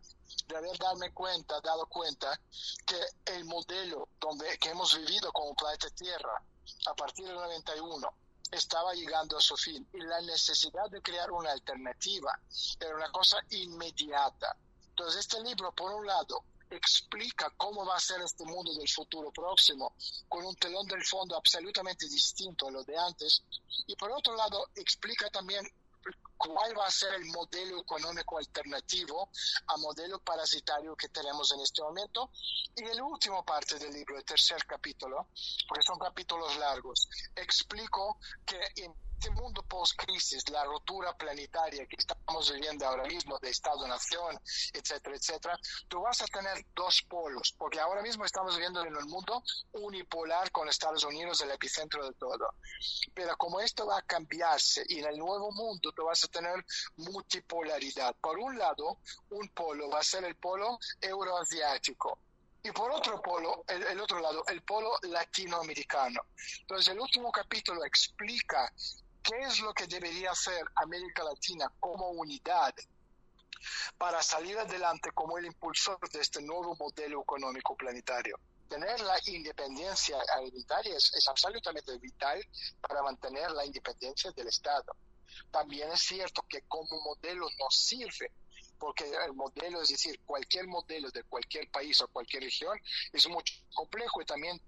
de haber darme cuenta, dado cuenta que el modelo donde, que hemos vivido como planeta Tierra a partir del 91 estaba llegando a su fin y la necesidad de crear una alternativa era una cosa inmediata. Entonces este libro, por un lado, explica cómo va a ser este mundo del futuro próximo, con un telón del fondo absolutamente distinto a lo de antes, y por otro lado explica también cuál va a ser el modelo económico alternativo a modelo parasitario que tenemos en este momento. Y el último parte del libro, el tercer capítulo, porque son capítulos largos, explico que este mundo post-crisis, la rotura planetaria que estamos viviendo ahora mismo de Estado-Nación, etcétera, etcétera, tú vas a tener dos polos, porque ahora mismo estamos viviendo en un mundo unipolar con Estados Unidos el epicentro de todo. Pero como esto va a cambiarse y en el nuevo mundo tú vas a tener multipolaridad. Por un lado, un polo va a ser el polo euroasiático, y por otro polo, el, el, otro lado, el polo latinoamericano. Entonces, el último capítulo explica qué es lo que debería hacer América Latina como unidad para salir adelante como el impulsor de este nuevo modelo económico planetario. Tener la independencia alimentaria es, es absolutamente vital para mantener la independencia del Estado. También es cierto que como modelo nos sirve porque el modelo, es decir, cualquier modelo de cualquier país o cualquier región es mucho complejo y también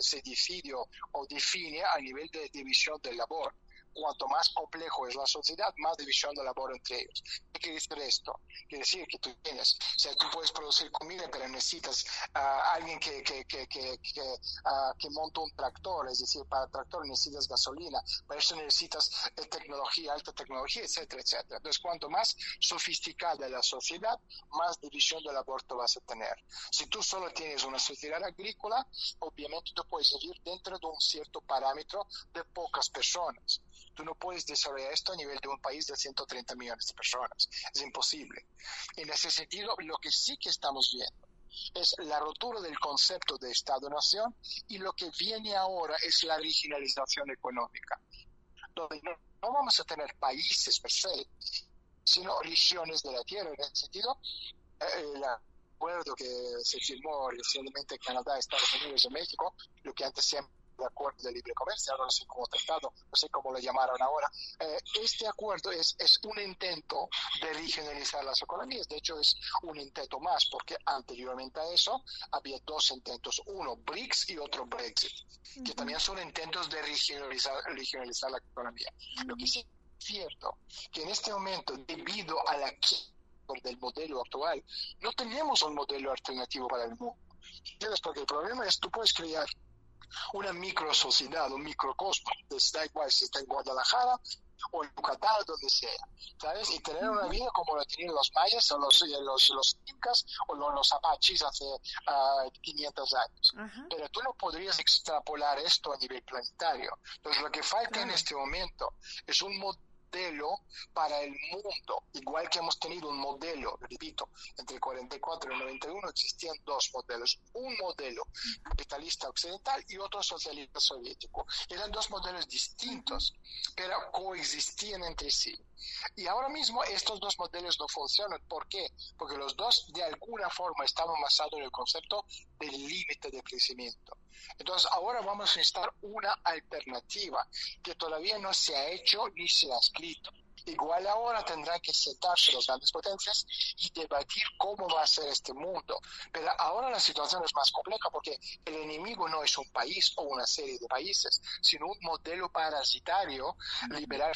se decide o define a nivel de división del labor cuanto más complejo es la sociedad, más división de labor entre ellos. ¿Qué quiere decir esto? Quiere decir que tú tienes, o sea, tú puedes producir comida, pero necesitas a alguien que, que, que, que, que, uh, que monta un tractor, es decir, para tractor necesitas gasolina, para eso necesitas eh, tecnología, alta tecnología, etcétera, etcétera. Entonces, cuanto más sofisticada la sociedad, más división del aborto vas a tener. Si tú solo tienes una sociedad agrícola, obviamente tú puedes vivir dentro de un cierto parámetro de pocas personas. Tú no puedes desarrollar esto a nivel de un país de 130 millones de personas. Es imposible. En ese sentido, lo que sí que estamos viendo es la rotura del concepto de Estado-Nación y lo que viene ahora es la regionalización económica, donde no, no vamos a tener países per se, sino regiones de la tierra. En ese sentido, eh, el acuerdo que se firmó recientemente en Canadá, Estados Unidos y México, lo que antes se de acuerdo de libre comercio, ahora no sé cómo tratado, no sé cómo lo llamaron ahora. Eh, este acuerdo es, es un intento de regionalizar las economías, de hecho es un intento más, porque anteriormente a eso había dos intentos, uno BRICS y otro Brexit, que uh -huh. también son intentos de regionalizar, regionalizar la economía. Uh -huh. Lo que sí es cierto, que en este momento, debido a la del modelo actual, no tenemos un modelo alternativo para el mundo. ¿Entiendes? Porque el problema es, tú puedes crear una micro sociedad, un microcosmo, da igual si está en Guadalajara o en Yucatán, donde sea, ¿sabes? Y tener una vida como la tenían los mayas o los, los, los incas o los, los apaches hace uh, 500 años. Uh -huh. Pero tú no podrías extrapolar esto a nivel planetario. Entonces, lo que falta en este momento es un modelo modelo para el mundo, igual que hemos tenido un modelo, repito, entre el 44 y el 91 existían dos modelos, un modelo capitalista occidental y otro socialista soviético. Eran dos modelos distintos, pero coexistían entre sí. Y ahora mismo estos dos modelos no funcionan. ¿Por qué? Porque los dos de alguna forma estaban basados en el concepto del límite de crecimiento. Entonces ahora vamos a necesitar una alternativa que todavía no se ha hecho ni se ha escrito. Igual ahora tendrán que sentarse las grandes potencias y debatir cómo va a ser este mundo. Pero ahora la situación es más compleja porque el enemigo no es un país o una serie de países, sino un modelo parasitario liberal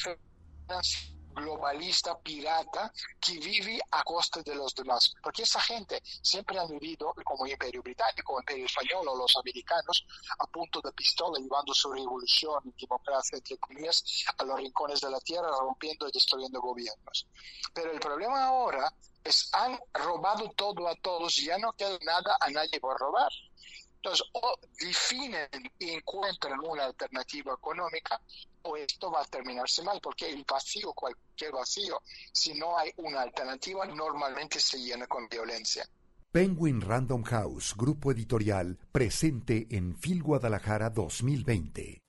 globalista, pirata, que vive a costa de los demás. Porque esa gente siempre han vivido como imperio británico, imperio español o los americanos a punto de pistola, llevando su revolución democracia, entre comillas, a los rincones de la tierra, rompiendo y destruyendo gobiernos. Pero el problema ahora es han robado todo a todos ya no queda nada a nadie por robar. Entonces, o definen y encuentran una alternativa económica o esto va a terminarse mal, porque el vacío, cualquier vacío, si no hay una alternativa, normalmente se llena con violencia. Penguin Random House, grupo editorial, presente en Phil Guadalajara 2020.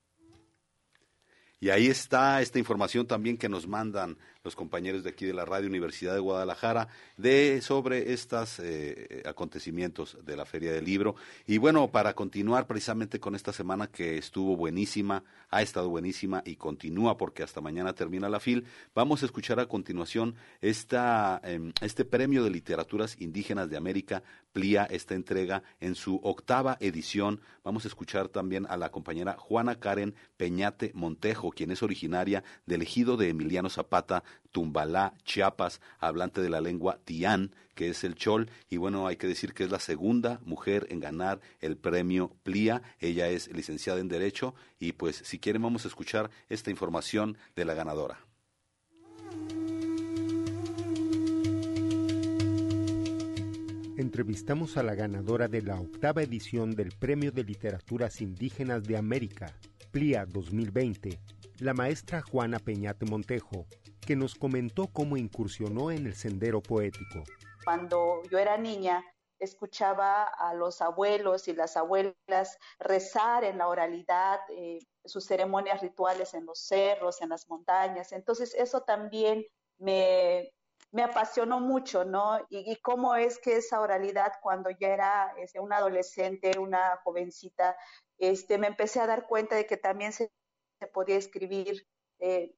Y ahí está esta información también que nos mandan los compañeros de aquí de la Radio Universidad de Guadalajara de sobre estos eh, acontecimientos de la Feria del Libro. Y bueno, para continuar precisamente con esta semana que estuvo buenísima, ha estado buenísima y continúa porque hasta mañana termina la FIL, vamos a escuchar a continuación esta, em, este premio de literaturas indígenas de América, PLIA, esta entrega en su octava edición. Vamos a escuchar también a la compañera Juana Karen Peñate Montejo, quien es originaria del ejido de Emiliano Zapata Tumbalá, Chiapas, hablante de la lengua tián, que es el chol, y bueno, hay que decir que es la segunda mujer en ganar el premio PLIA. Ella es licenciada en Derecho, y pues si quieren vamos a escuchar esta información de la ganadora. Entrevistamos a la ganadora de la octava edición del Premio de Literaturas Indígenas de América, PLIA 2020, la maestra Juana Peñate Montejo, que nos comentó cómo incursionó en el sendero poético. Cuando yo era niña, escuchaba a los abuelos y las abuelas rezar en la oralidad, eh, sus ceremonias rituales en los cerros, en las montañas. Entonces eso también me, me apasionó mucho, ¿no? Y, cómo es que esa oralidad cuando ya era este, una adolescente, una jovencita, este, me empecé a dar cuenta de que también se, podía escribir eh,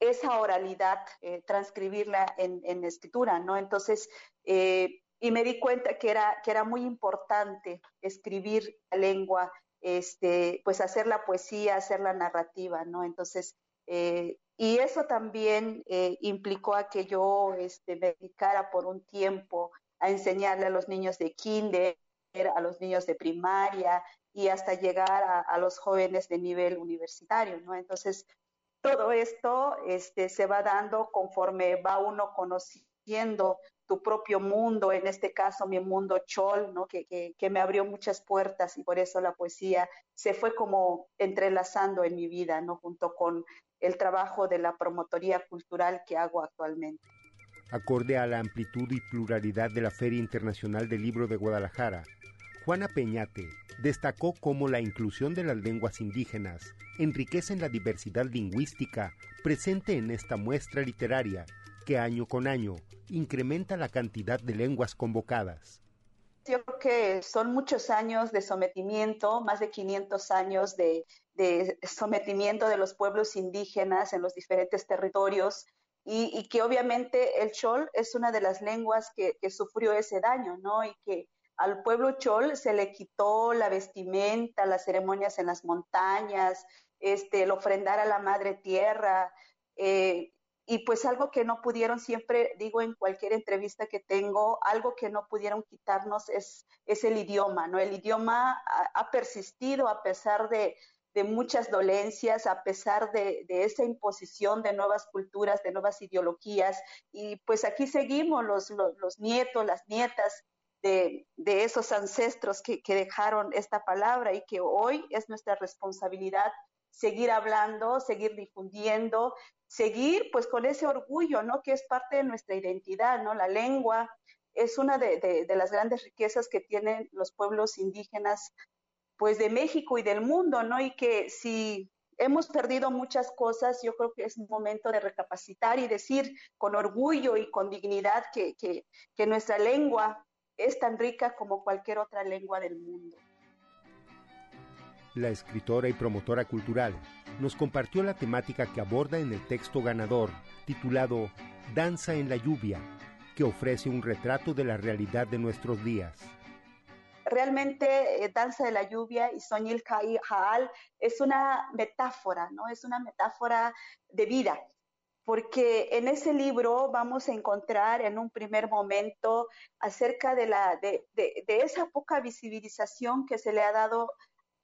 esa oralidad, eh, transcribirla en, escritura, ¿no? Entonces, eh, y me di cuenta que era, que era muy importante escribir la lengua, este, pues hacer la poesía, hacer la narrativa, ¿no? Entonces, eh, y eso también implicó a que yo este, me dedicara por un tiempo a enseñarle a los niños de kinder, a los niños de primaria y hasta llegar a los jóvenes de nivel universitario, ¿no? Entonces, todo esto este, se va dando conforme va uno conociendo tu propio mundo, en este caso mi mundo chol, ¿no? que, que, me abrió muchas puertas y por eso la poesía se fue como entrelazando en mi vida, ¿no? junto con el trabajo de la promotoría cultural que hago actualmente. Acorde a la amplitud y pluralidad de la Feria Internacional del Libro de Guadalajara, Juana Peñate destacó cómo la inclusión de las lenguas indígenas enriquecen la diversidad lingüística presente en esta muestra literaria que año con año incrementa la cantidad de lenguas convocadas. Yo creo que son muchos años de sometimiento, más de 500 años de, sometimiento de los pueblos indígenas en los diferentes territorios y, que obviamente el chol es una de las lenguas que, que, sufrió ese daño, ¿no? Y que al pueblo chol se le quitó la vestimenta, las ceremonias en las montañas, este, el ofrendar a la madre tierra, eh, y pues algo que no pudieron, siempre digo en cualquier entrevista que tengo, algo que no pudieron quitarnos es, es el idioma, ¿no? El idioma ha, persistido a pesar de, muchas dolencias, a pesar de, esa imposición de nuevas culturas, de nuevas ideologías, y pues aquí seguimos los, los, nietos, las nietas, de, esos ancestros que, dejaron esta palabra y que hoy es nuestra responsabilidad seguir hablando, seguir difundiendo, seguir pues con ese orgullo, ¿no? Que es parte de nuestra identidad, ¿no? La lengua es una de, las grandes riquezas que tienen los pueblos indígenas pues de México y del mundo, ¿no? Y que si hemos perdido muchas cosas, yo creo que es momento de recapacitar y decir con orgullo y con dignidad que nuestra lengua es tan rica como cualquier otra lengua del mundo la escritora y promotora cultural nos compartió la temática que aborda en el texto ganador, titulado Danza en la lluvia, que ofrece un retrato de la realidad de nuestros días. Realmente eh, Danza de la lluvia y Soñil Jaal es una metáfora, ¿no? Es una metáfora de vida, porque en ese libro vamos a encontrar en un primer momento acerca de, la, de, esa poca visibilización que se le ha dado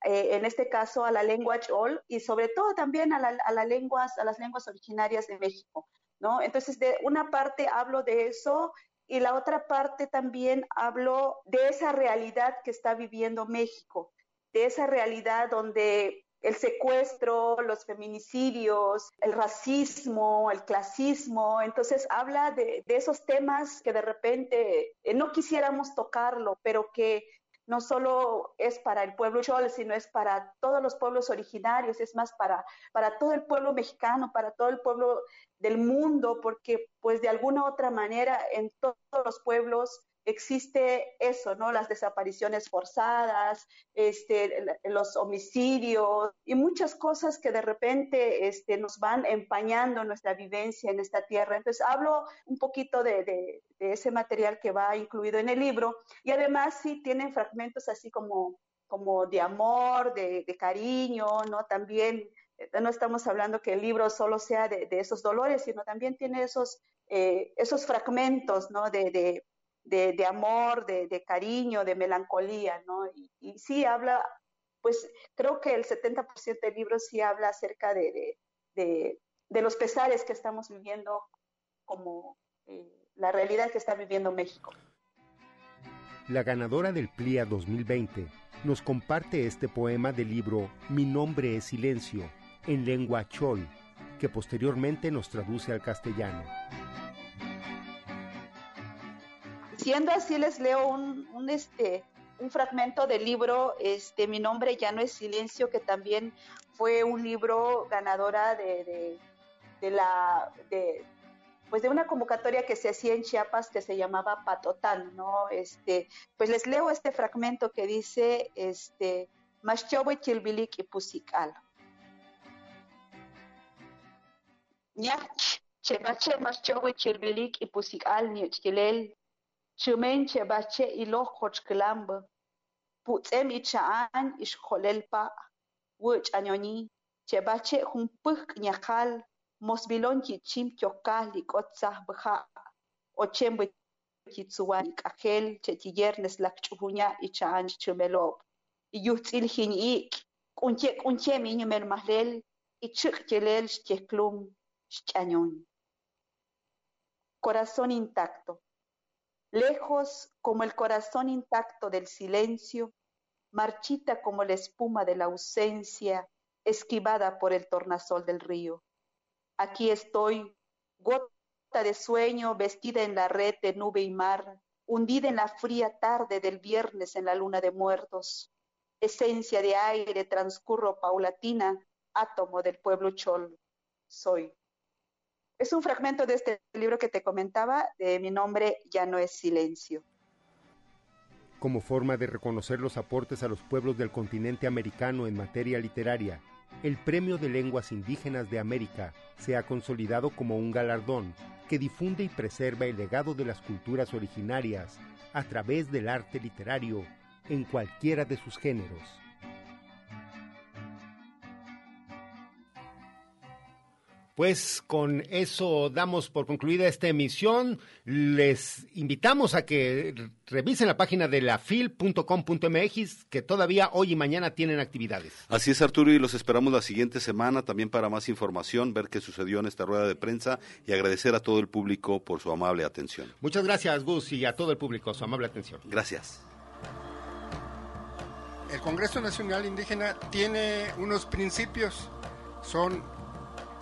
eh, en este caso a la lengua chol y sobre todo también a, las lenguas, a las lenguas originarias de México, ¿no? Entonces, de una parte hablo de eso y la otra parte también hablo de esa realidad que está viviendo México, de esa realidad donde el secuestro, los feminicidios, el racismo, el clasismo. Entonces habla de, esos temas que de repente eh, no quisiéramos tocarlo, pero que no solo es para el pueblo chol, sino es para todos los pueblos originarios, es más para, para todo el pueblo mexicano, para todo el pueblo del mundo, porque pues de alguna otra manera en todos los pueblos existe eso, ¿no? Las desapariciones forzadas, este, los homicidios y muchas cosas que de repente este, nos van empañando nuestra vivencia en esta tierra. Entonces hablo un poquito de, ese material que va incluido en el libro y además sí tienen fragmentos así como, como de amor, de, cariño, ¿no? También eh, no estamos hablando que el libro solo sea de, esos dolores, sino también tiene esos, eh, esos fragmentos, ¿no? de, amor, de, cariño, de melancolía, ¿no? Y, sí habla, pues creo que el 70% del libro sí habla acerca de, los pesares que estamos viviendo como eh, la realidad que está viviendo México. La ganadora del PLIA 2020 nos comparte este poema del libro Mi nombre es silencio, en lengua chol, que posteriormente nos traduce al castellano. Siendo así, les leo un, este, un fragmento del libro este, Mi nombre ya no es silencio, que también fue un libro ganadora de, la... De, pues de una convocatoria que se hacía en Chiapas que se llamaba Patotán, ¿no? Este, pues les leo este fragmento que dice, este, Maschowe Chilbilik y Pusikal. Chilbilik y Pusikal, Chumen chebache ilo xochklambe. Putzem ichaan ishkolelpa. Wuch anyoni. Chebache humpuk nyakal. Mosbilon chichim kyokal likotzah bha. Ochembe kitsuwan ikahel chetiyernes lakchuhunya ichaan chumelop. Iyutzil hinik. Kunche kunche minyumel mahlel. Ichik kelel shteklum shchañon. Corazón intacto lejos como el corazón intacto del silencio, marchita como la espuma de la ausencia, esquivada por el tornasol del río. Aquí estoy, gota de sueño, vestida en la red de nube y mar, hundida en la fría tarde del viernes en la luna de muertos. Esencia de aire, transcurro paulatina, átomo del pueblo chol. Soy. Es un fragmento de este libro que te comentaba, de Mi nombre ya no es silencio. Como forma de reconocer los aportes a los pueblos del continente americano en materia literaria, el Premio de Lenguas Indígenas de América se ha consolidado como un galardón que difunde y preserva el legado de las culturas originarias a través del arte literario en cualquiera de sus géneros. Pues con eso damos por concluida esta emisión. Les invitamos a que revisen la página de la fil.com.mx, que todavía hoy y mañana tienen actividades. Así es, Arturo, y los esperamos la siguiente semana también para más información, ver qué sucedió en esta rueda de prensa y agradecer a todo el público por su amable atención. Muchas gracias, Gus, y a todo el público su amable atención. Gracias. El Congreso Nacional Indígena tiene unos principios, son